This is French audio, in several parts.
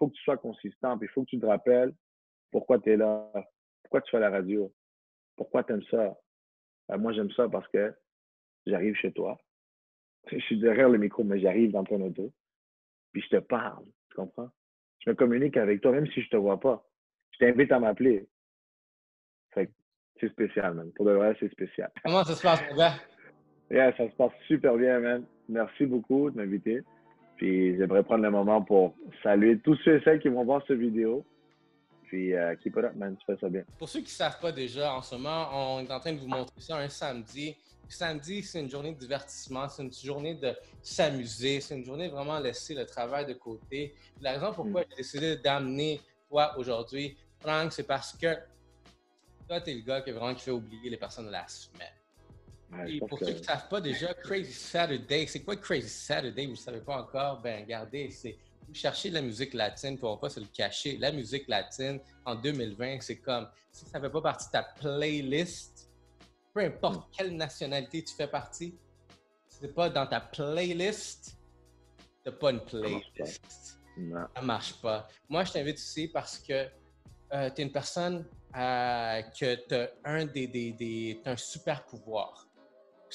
faut que tu sois consistant, puis il faut que tu te rappelles pourquoi tu es là, pourquoi tu fais la radio, pourquoi tu aimes ça. Ben, moi, j'aime ça parce que j'arrive chez toi. Je suis derrière le micro, mais j'arrive dans ton auto, puis je te parle, tu comprends? Je me communique avec toi, même si je te vois pas. Je t'invite à m'appeler. c'est spécial, man. Pour de vrai, c'est spécial. Comment ça se passe, mon gars? Yeah, ça se passe super bien, man. Merci beaucoup de m'inviter. Puis j'aimerais prendre le moment pour saluer tous ceux et celles qui vont voir cette vidéo. Puis euh, keep it up, man. Tu fais ça bien. Pour ceux qui ne savent pas déjà, en ce moment, on est en train de vous montrer ça un samedi. samedi, c'est une journée de divertissement, c'est une journée de s'amuser, c'est une journée de vraiment laisser le travail de côté. La raison pourquoi mm. j'ai décidé d'amener toi aujourd'hui, Frank, c'est parce que toi, tu es le gars qui, vraiment, qui fait oublier les personnes de la semaine pour ceux qui ne savent pas déjà, Crazy Saturday, c'est quoi Crazy Saturday? Vous ne savez pas encore? Ben, regardez, c'est vous cherchez la musique latine, pour ne pas se le cacher. La musique latine en 2020, c'est comme si ça ne fait pas partie de ta playlist, peu importe hmm. quelle nationalité tu fais partie, si n'est pas dans ta playlist, tu n'as pas une playlist. Ça ne marche pas. Moi, je t'invite ici parce que euh, tu es une personne euh, que tu as un des, des, des un super pouvoir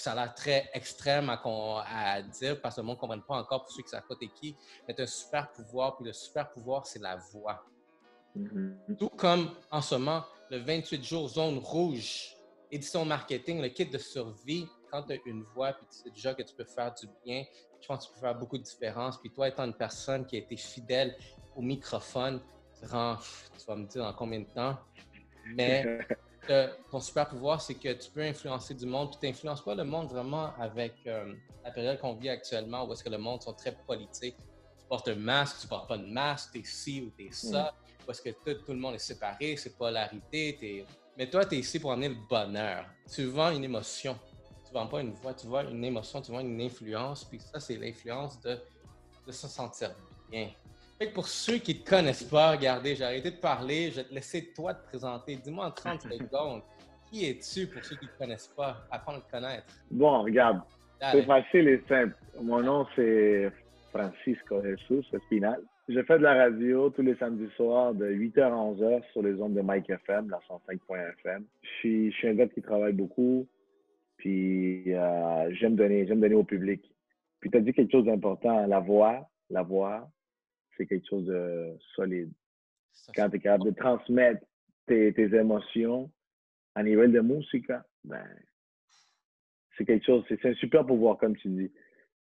ça a l'air très extrême à, dire parce que le monde ne comprenne pas encore pour ceux qui savent pas qui, mais un super pouvoir, puis le super pouvoir, c'est la voix. Mm-hmm. Tout comme en ce moment, le 28 jours zone rouge, édition marketing, le kit de survie, quand tu as une voix, puis tu sais déjà que tu peux faire du bien, je pense que tu peux faire beaucoup de différence. Puis toi, étant une personne qui a été fidèle au microphone, tu vas me dire en combien de temps, mais ton super pouvoir, c'est que tu peux influencer du monde, puis tu n'influences pas le monde vraiment avec euh, la période qu'on vit actuellement, où est-ce que le monde sont très politique. Tu portes un masque, tu portes pas de masque, tu es ci ou tu es ça, mm. où est-ce que tout, le monde est séparé, c'est polarité. Mais toi, tu es ici pour amener le bonheur. Tu vends une émotion. Tu vends pas une voix, tu vends une émotion, tu vends une influence, puis ça, c'est l'influence de, de se sentir bien pour ceux qui ne te connaissent pas, regardez, j'ai arrêté de parler, je vais te laisser toi te présenter. Dis-moi en 30 secondes, qui es-tu pour ceux qui ne te connaissent pas, apprendre à te connaître? Bon, regarde, c'est facile et simple. Mon nom, c'est Francisco Jesus Espinal. Je fais de la radio tous les samedis soirs de 8h à 11h sur les ondes de Mike FM, la 105.fm. Je suis, je suis un gars qui travaille beaucoup, puis euh, j'aime donner, j'aime donner au public. Puis tu as dit quelque chose d'important, la voix, la voix, c'est quelque chose de solide. Quand tu es capable de transmettre tes, émotions à niveau de musique, ben, c'est quelque chose, c'est un super pouvoir, comme tu dis.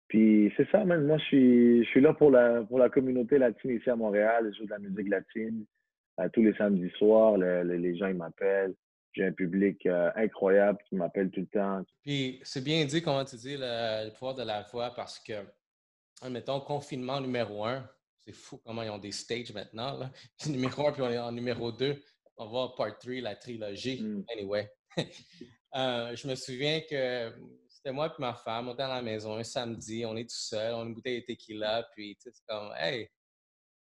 Puis c'est ça, même. Moi, je suis, je suis là pour la, pour la communauté latine ici à Montréal. Je joue de la musique latine euh, tous les samedis soirs. les gens, ils m'appellent. J'ai un public euh, incroyable qui m'appelle tout le temps. Puis c'est bien dit, comment tu dis, le, le pouvoir de la voix, parce que, mettons, confinement numéro un, c'est fou comment ils ont des stages maintenant. Là. Numéro 1, puis on est en numéro 2. On va voir part 3, la trilogie. Mm. Anyway. Euh, je me souviens que c'était moi et ma femme, on était à la maison un samedi, on est tout seul, on a une bouteille de tequila, puis c'est comme, hey,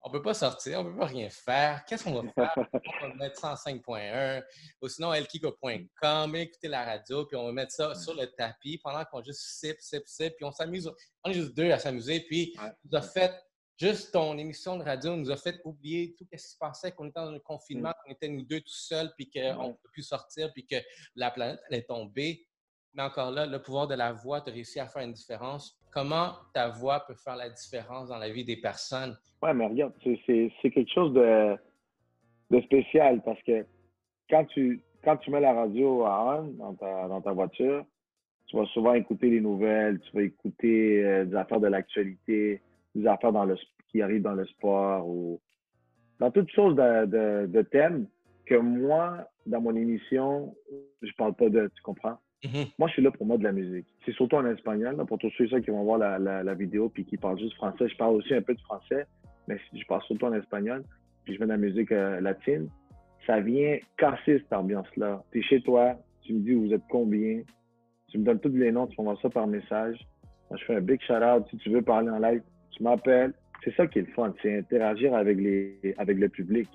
on peut pas sortir, on peut pas rien faire. Qu'est-ce qu'on va faire? on va mettre 105.1 ou sinon elkiko.com, écouter la radio, puis on va mettre ça sur le tapis pendant qu'on juste sip, sip, sip, puis on s'amuse. On est juste deux à s'amuser, puis on nous a fait Juste ton émission de radio nous a fait oublier tout ce qui se passait, qu'on était dans un confinement, mm. qu'on était nous deux tout seuls, puis qu'on ne peut plus sortir, puis que la planète allait tomber. Mais encore là, le pouvoir de la voix, tu as réussi à faire une différence. Comment ta voix peut faire la différence dans la vie des personnes? Oui, mais regarde, c'est quelque chose de, de, spécial parce que quand tu, quand tu mets la radio à on dans ta, dans ta voiture, tu vas souvent écouter les nouvelles, tu vas écouter euh, des affaires de l'actualité, des affaires dans le, qui arrivent dans le sport ou dans toutes choses de, de, thèmes que moi, dans mon émission, je parle pas de, tu comprends? Mm-hmm. Moi, je suis là pour moi de la musique. C'est surtout en espagnol, pour tous ceux qui vont voir la, la, vidéo puis qui parlent juste français. Je parle aussi un peu de français, mais je parle surtout en espagnol. Puis je mets de la musique euh, latine. Ça vient casser cette ambiance-là. Tu es chez toi, tu me dis vous êtes combien? Tu me donnes tous les noms, tu m'envoies ça par message. Moi, je fais un big shout-out. Si tu veux parler en live, tu m'appelles. C'est ça qui est le fun, c'est interagir avec, les, avec le public.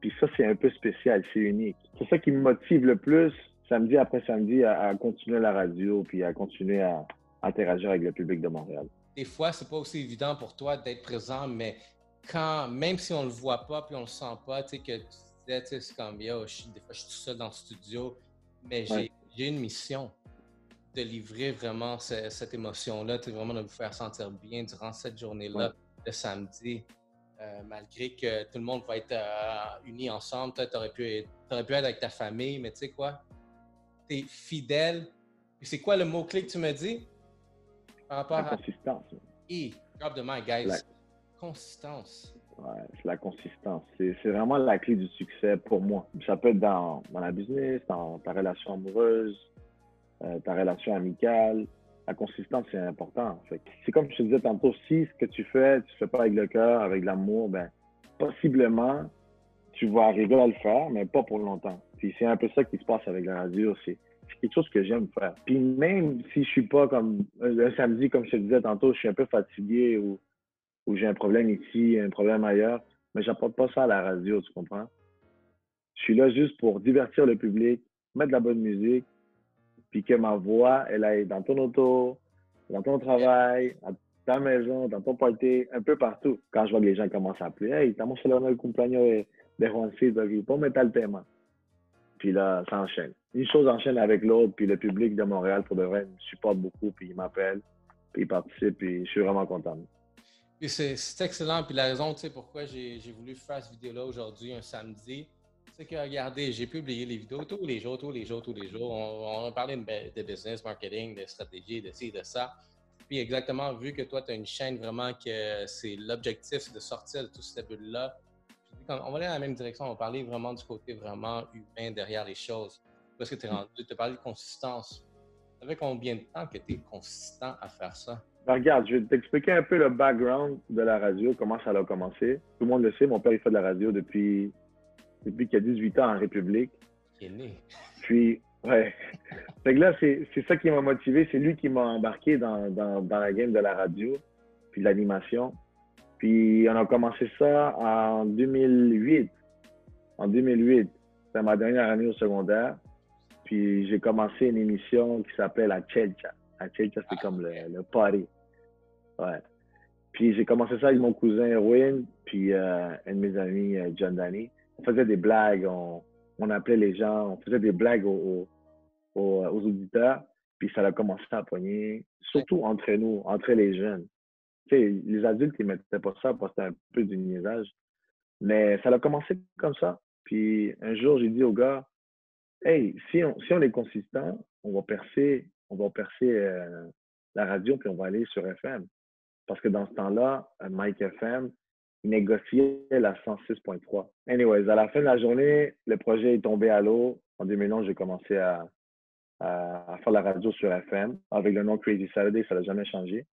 Puis ça, c'est un peu spécial, c'est unique. C'est ça qui me motive le plus, samedi après samedi, à, continuer la radio, puis à continuer à, interagir avec le public de Montréal. Des fois, c'est pas aussi évident pour toi d'être présent, mais quand, même si on le voit pas puis on le sent pas, tu sais, que tu disais, tu sais, c'est comme, yo, des fois, je suis tout seul dans le studio, mais j'ai une mission de livrer vraiment cette émotion-là, vraiment de vous faire sentir bien durant cette journée-là, le samedi. Euh, malgré que tout le monde va être euh, uni ensemble, tu aurais pu, aurais pu être avec ta famille, mais tu sais quoi? Tu es fidèle. C'est quoi le mot-clé que tu me dis? Par rapport la consistance. Et, drop the mic, guys. Consistance. Ouais, c'est la consistance. C'est vraiment la clé du succès pour moi. Ça peut être dans, dans la business, dans ta relation amoureuse, euh, ta relation amicale. La consistance, c'est important. C'est comme je te disais tantôt, si ce que tu fais, tu ne fais pas avec le cœur, avec l'amour, ben, possiblement, tu vas arriver à le faire, mais pas pour longtemps. Puis c'est un peu ça qui se passe avec la radio. C'est quelque chose que j'aime faire. Puis même si je suis pas comme un samedi, comme je te disais tantôt, je suis un peu fatigué ou, ou j'ai un problème ici, un problème ailleurs, mais j'apporte pas ça à la radio, tu comprends? Je suis là juste pour divertir le public, mettre de la bonne musique, puis que ma voix, elle aille dans ton auto, dans ton travail, à ta maison, dans ton party, un peu partout. Quand je vois que les gens commencent à appeler, hey, estamos celebrando el cumpleaños de Juancito aquí, ponme tal tema. Puis là, ça enchaîne. Une chose enchaîne avec l'autre, puis le public de Montréal, pour de vrai, me supporte beaucoup, puis il m'appelle, puis il participe, puis je suis vraiment content. C'est excellent, puis la raison, tu sais, pourquoi j'ai voulu faire cette vidéo-là aujourd'hui, un samedi, c'est que, regardez, j'ai publié les vidéos tous les jours, tous les jours, tous les jours. On, a parlé de, business, marketing, de stratégie, de ci, de ça. Puis exactement, vu que toi, tu as une chaîne vraiment que c'est l'objectif, de sortir de tout ce bulle-là, on va aller dans la même direction. On va parler vraiment du côté vraiment humain derrière les choses. Parce que tu es rendu, tu parlé de consistance. Ça fait combien de temps que tu es consistant à faire ça? Ben, regarde, je vais t'expliquer un peu le background de la radio, comment ça a commencé. Tout le monde le sait, mon père, il fait de la radio depuis depuis qu'il a 18 ans en République. Il est né. Puis, ouais. fait que là, c'est ça qui m'a motivé. C'est lui qui m'a embarqué dans, dans, dans, la game de la radio, puis de l'animation. Puis, on a commencé ça en 2008. En 2008. C'était ma dernière année au secondaire. Puis, j'ai commencé une émission qui s'appelle La Chelcha. La Chelcha, c'est comme le, le party. Ouais. Puis, j'ai commencé ça avec mon cousin Erwin, puis euh, un de mes amis, euh, John Danny on faisait des blagues, on, on, appelait les gens, on faisait des blagues aux, aux, auditeurs, puis ça a commencé à poigner, surtout entre nous, entre les jeunes. Tu sais, les adultes, ils mettaient pas ça c'était un peu du niaisage. Mais ça a commencé comme ça. Puis un jour, j'ai dit au gars, hey, si on, si on est consistant, on va percer, on va percer euh, la radio, puis on va aller sur FM. Parce que dans ce temps-là, Mike FM, négociait la 106.3. Anyways, à la fin de la journée, le projet est tombé à l'eau. En 2011, j'ai commencé à, faire la radio sur FM avec le nom Crazy Saturday, ça n'a jamais changé.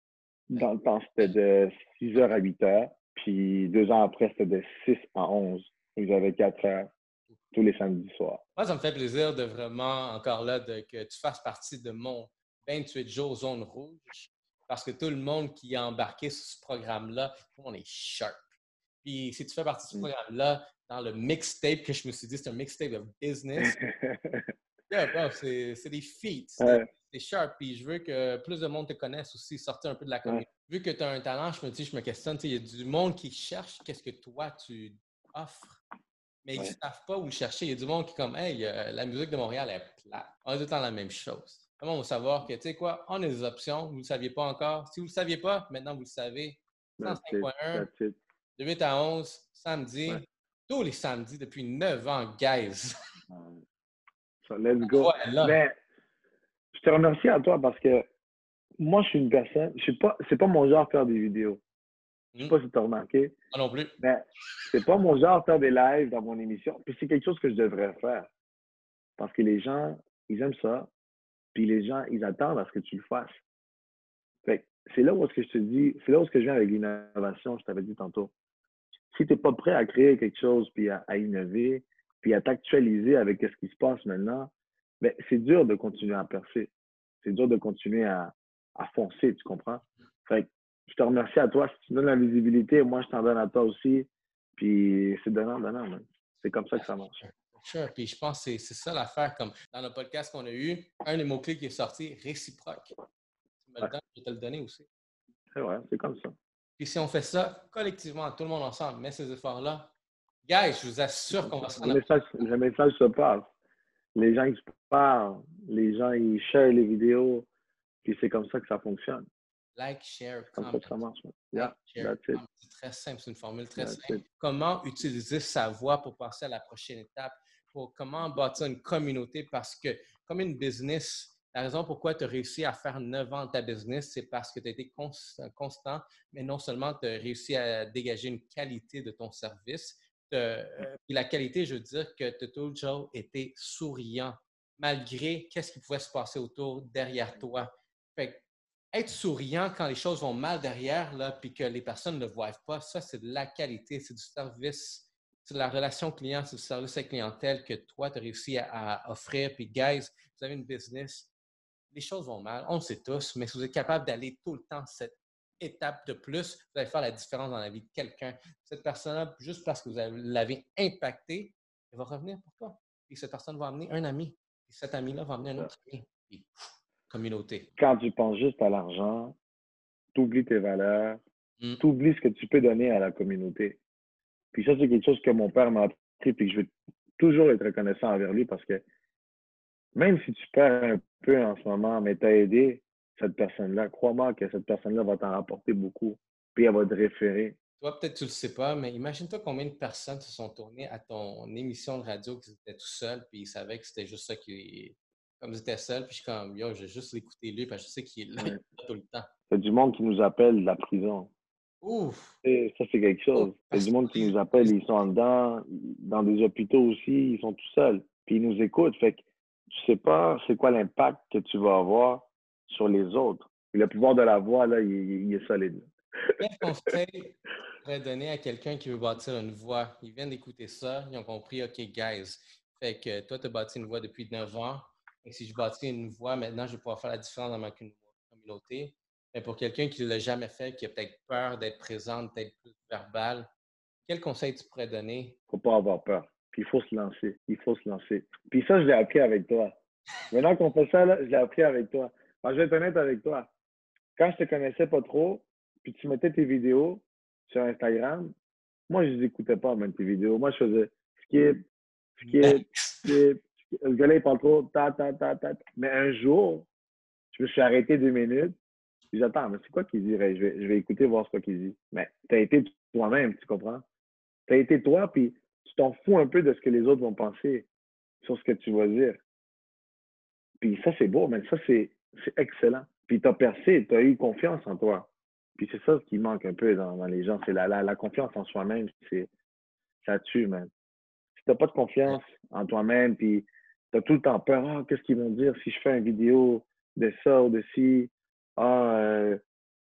Dans le temps, c'était de 6h à 8h. Puis deux ans après, c'était de 6 à 11. J'avais 4 heures tous les samedis soirs. Moi, ça me fait plaisir de vraiment, encore là, de, que tu fasses partie de mon 28 jours zone rouge. Parce que tout le monde qui est embarqué sur ce programme-là, monde est sharp. Puis si tu fais partie de ce mmh. programme-là, dans le mixtape que je me suis dit, c'est un mixtape of business. c'est des feats. C'est sharp. Puis je veux que plus de monde te connaisse aussi, sortir un peu de la communauté. Vu que tu as un talent, je me dis, je me questionne, il y a du monde qui cherche qu'est-ce que toi tu offres. Mais ils ne savent pas où le chercher. Il y a du monde qui est comme, hey, euh, la musique de Montréal est plate. On est tout le temps la même chose. Comment on va savoir que, tu sais quoi, on a des options, vous ne le saviez pas encore. Si vous ne le saviez pas, maintenant vous le savez. 105.1, de 8 à 11, samedi. Tous les samedis depuis 9 ans, guys. So, let's go. Mais, je te remercie à toi parce que moi, je suis une personne, je suis pas, c'est pas mon genre de faire des vidéos. Je sais pas hmm. si tu as remarqué. Moi non plus. Mais c'est pas mon genre de faire des lives dans mon émission. Puis c'est quelque chose que je devrais faire. Parce que les gens, ils aiment ça. Puis les gens, ils attendent à ce que tu le fasses. Fait c'est là où est-ce que je te dis, c'est là où est-ce que je viens avec l'innovation, je t'avais dit tantôt si tu n'es pas prêt à créer quelque chose, puis à, innover, puis à t'actualiser avec ce qui se passe maintenant, ben, c'est dur de continuer à percer. C'est dur de continuer à, à foncer, tu comprends? Fait je te remercie à toi. Si tu donnes la visibilité, moi, je t'en donne à toi aussi. Puis c'est donnant, donnant, C'est comme ça que ça marche. Sure. Puis je pense que c'est ça l'affaire. Comme dans le podcast qu'on a eu, un des mots-clés qui est sorti, réciproque. Tu me le donnes, je vais te le donner aussi. C'est vrai, c'est comme ça. Puis si on fait ça collectivement, tout le monde ensemble, met ces efforts-là, guys, je vous assure qu'on va se rendre. Le message, se passe. Les gens, ils se parlent. Les gens, ils share les vidéos. Puis c'est comme ça que ça fonctionne. Like, share, comment. ça marche. C'est très simple, c'est une formule très simple. Comment utiliser sa voix pour passer à la prochaine étape? Pour comment bâtir une communauté? Parce que comme une business, la raison pourquoi tu as réussi à faire 9 ans de ta business, c'est parce que tu as été constant, mais non seulement tu as réussi à dégager une qualité de ton service. Euh, puis la qualité, je veux dire que tu as toujours été souriant, malgré qu'est-ce qui pouvait se passer autour, derrière toi. Fait être souriant quand les choses vont mal derrière, là, puis que les personnes ne le voient pas, ça, c'est de la qualité, c'est du service, c'est de la relation client, c'est du service à clientèle que toi, tu as réussi à, à offrir. Puis, guys, vous avez une business, les choses vont mal, on le sait tous, mais si vous êtes capable d'aller tout le temps cette étape de plus, vous allez faire la différence dans la vie de quelqu'un. Cette personne-là, juste parce que vous l'avez impacté, elle va revenir pour toi. Et cette personne va amener un ami. Et cet ami-là va amener un autre ami. communauté. Quand tu penses juste à l'argent, tu oublies tes valeurs, mmh. tu oublies ce que tu peux donner à la communauté. Puis ça, c'est quelque chose que mon père m'a appris et que je vais toujours être reconnaissant envers lui parce que même si tu perds un peu en ce moment, mais tu as aidé cette personne-là, crois-moi que cette personne-là va t'en rapporter beaucoup, puis elle va te référer. Toi, peut-être tu le sais pas, mais imagine-toi combien de personnes se sont tournées à ton émission de radio qui étaient tout seuls, puis ils savaient que c'était juste ça qui. Comme ils étaient seuls, puis je suis comme, yo, je vais juste l'écouter lui, parce que je sais qu'il est là tout le temps. C'est du monde qui nous appelle de la prison. Ouf! Et ça, c'est quelque chose. C'est du monde qui nous appelle, ils sont dedans, dans des hôpitaux aussi, ils sont tout seuls, puis ils nous écoutent. Fait que tu sais pas c'est quoi l'impact que tu vas avoir sur les autres. le pouvoir de la voix, là, il, est solide. Quel conseil pourrais donner à quelqu'un qui veut bâtir une voix? Ils viennent d'écouter ça, ils ont compris, OK, guys, fait que toi, tu as bâti une voix depuis 9 ans. Et si je bâtis une voix, maintenant, je vais pouvoir faire la différence dans ma communauté. Mais pour quelqu'un qui ne l'a jamais fait, qui a peut-être peur d'être présent, d'être plus verbal, quel conseil tu pourrais donner? Il ne faut pas avoir peur. Puis il faut se lancer. Il faut se lancer. Puis ça, je l'ai appris avec toi. Maintenant qu'on fait ça, là, je l'ai appris avec toi. je vais être honnête avec toi. Quand je te connaissais pas trop, puis tu mettais tes vidéos sur Instagram, moi, je les écoutais pas, même tes vidéos. Moi, je faisais skip, skip, skip. Le gars-là, il parle trop, ta, ta, ta, ta. Mais un jour, je me suis arrêté deux minutes. J'attends, mais c'est quoi qu'il dirait? Je vais, je vais écouter, voir ce qu'il dit. Mais tu as été toi-même, tu comprends? Tu as été toi, puis tu t'en fous un peu de ce que les autres vont penser sur ce que tu vas dire. Puis ça, c'est beau, mais ça, c'est excellent. Puis tu as percé, tu as eu confiance en toi. Puis c'est ça ce qui manque un peu dans, les gens, c'est la, la, confiance en soi-même. C'est Ça tue, man. Si tu n'as pas de confiance en toi-même, puis tu as tout le temps peur, ah, qu'est-ce qu'ils vont dire si je fais une vidéo de ça ou de ci? Ah, euh,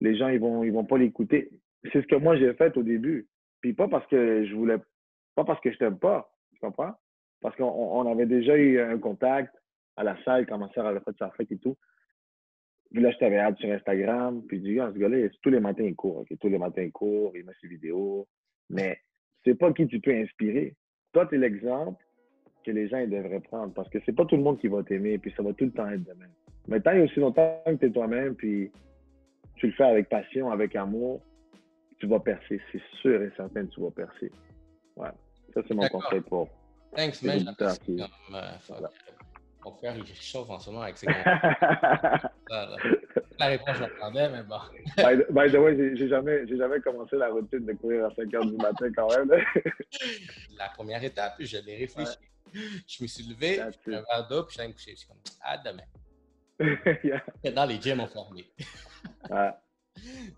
les gens, ils vont, ils vont pas l'écouter. C'est ce que moi, j'ai fait au début. Puis pas parce que je voulais pas parce que je t'aime pas, tu comprends? Parce qu'on avait déjà eu un contact à la salle quand ma soeur avait fait sa fête et tout. Puis là, je t'avais hâte sur Instagram. Puis dis, ah, ce gars-là, tous les matins, il court. Tous les matins, il court, il met ses vidéos. Mais c'est pas qui tu peux inspirer. Toi, tu es l'exemple que les gens ils devraient prendre. Parce que c'est pas tout le monde qui va t'aimer. Puis ça va tout le temps être de même. Mais tant et aussi longtemps que tu es toi-même, puis tu le fais avec passion, avec amour, tu vas percer. C'est sûr et certain que tu vas percer. Ouais. Ça, c'est mon conseil pour. Thanks, man. Comme, euh, Mon frère, il chauffe en ce moment avec ses La réponse, je l'attendais, mais bon. by, the way, j'ai jamais, jamais commencé la routine de courir à 5 h du matin quand même. la première étape, je l'ai réfléchi. Je me suis levé, j'ai un verre d'eau, puis je suis allé me coucher. Je suis comme, ah, demain. yeah. Dans les gyms ont fermé. ouais.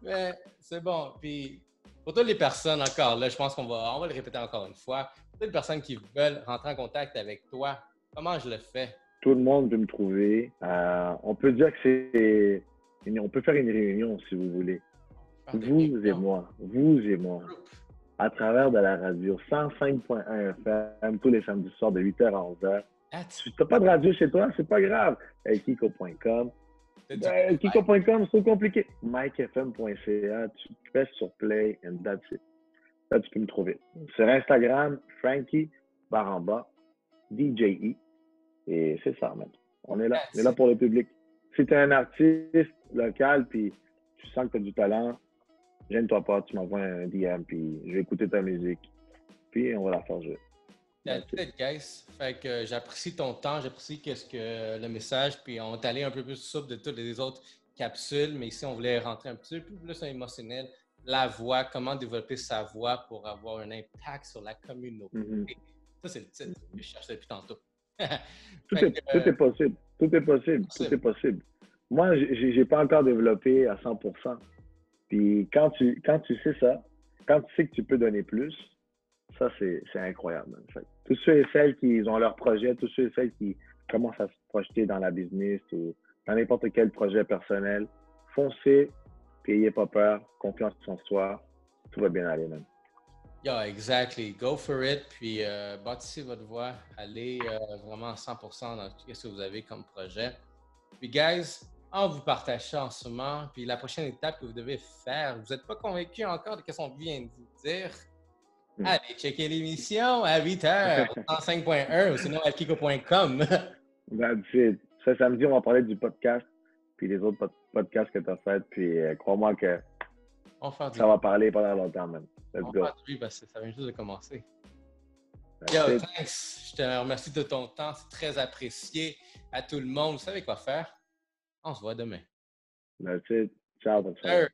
Mais c'est bon. Puis pour toutes les personnes, encore là, je pense qu'on va, on va le répéter encore une fois. Pour toutes les personnes qui veulent rentrer en contact avec toi, comment je le fais? Tout le monde peut me trouver. Euh, on peut dire que c'est. On peut faire une réunion si vous voulez. Vous et moi. Vous et moi. À travers de la radio 105.1 FM tous les samedis soirs de 8h à 11h. Si tu n'as pas de radio chez toi, c'est pas grave. Kiko.com. Ben, Kiko.com, c'est compliqué. MikeFM.ca, tu fais sur Play and that's it. Là, tu peux me trouver. Sur Instagram, Frankie Baramba, DJE. Et c'est ça, même. On est là. On est là pour le public. Si tu es un artiste local puis tu sens que tu as du talent, gêne-toi pas, tu m'envoies un DM, puis je vais écouter ta musique. Puis on va la faire jouer. That's it, guys. Fait que j'apprécie ton temps, j'apprécie qu'est-ce que le message, puis on est allé un peu plus souple de toutes les autres capsules, mais ici on voulait rentrer un petit peu plus émotionnel, la voix, comment développer sa voix pour avoir un impact sur la communauté. Mhm. Ça, c'est le titre. Je cherche depuis tantôt. Tout est, que, tout est possible. Tout est possible. Tout est possible. Moi, j'ai pas encore développé à 100%. Puis quand tu, quand tu sais ça, quand tu sais que tu peux donner plus, ça, c'est incroyable. man. Fait que tous ceux et celles qui ont leur projet, tous ceux et celles qui commencent à se projeter dans la business ou dans n'importe quel projet personnel, foncez, puis ayez pas peur, confiance en soi, tout va bien aller, man. Yeah, exactly. Go for it. Puis euh, bâtissez votre voix. Allez euh, vraiment à 100% dans tout ce que vous avez comme projet. Puis, guys, on vous partage ça en ce moment. Puis la prochaine étape que vous devez faire, vous n'êtes pas convaincu encore de ce qu'on vient de vous dire? Hmm. Allez checker l'émission à 8h, 105.1 ou sinon à kiko.com. That's it. Ce samedi, on va parler du podcast, puis les autres pod- podcasts que tu as fait, puis euh, crois-moi que On ça va parler pendant longtemps, man. Let's on go. parce que ça vient juste de commencer. That's Yo, it. thanks. Je te remercie de ton temps. C'est très apprécié. À tout le monde, vous savez quoi faire? On se voit demain. That's it. Ciao. Sir.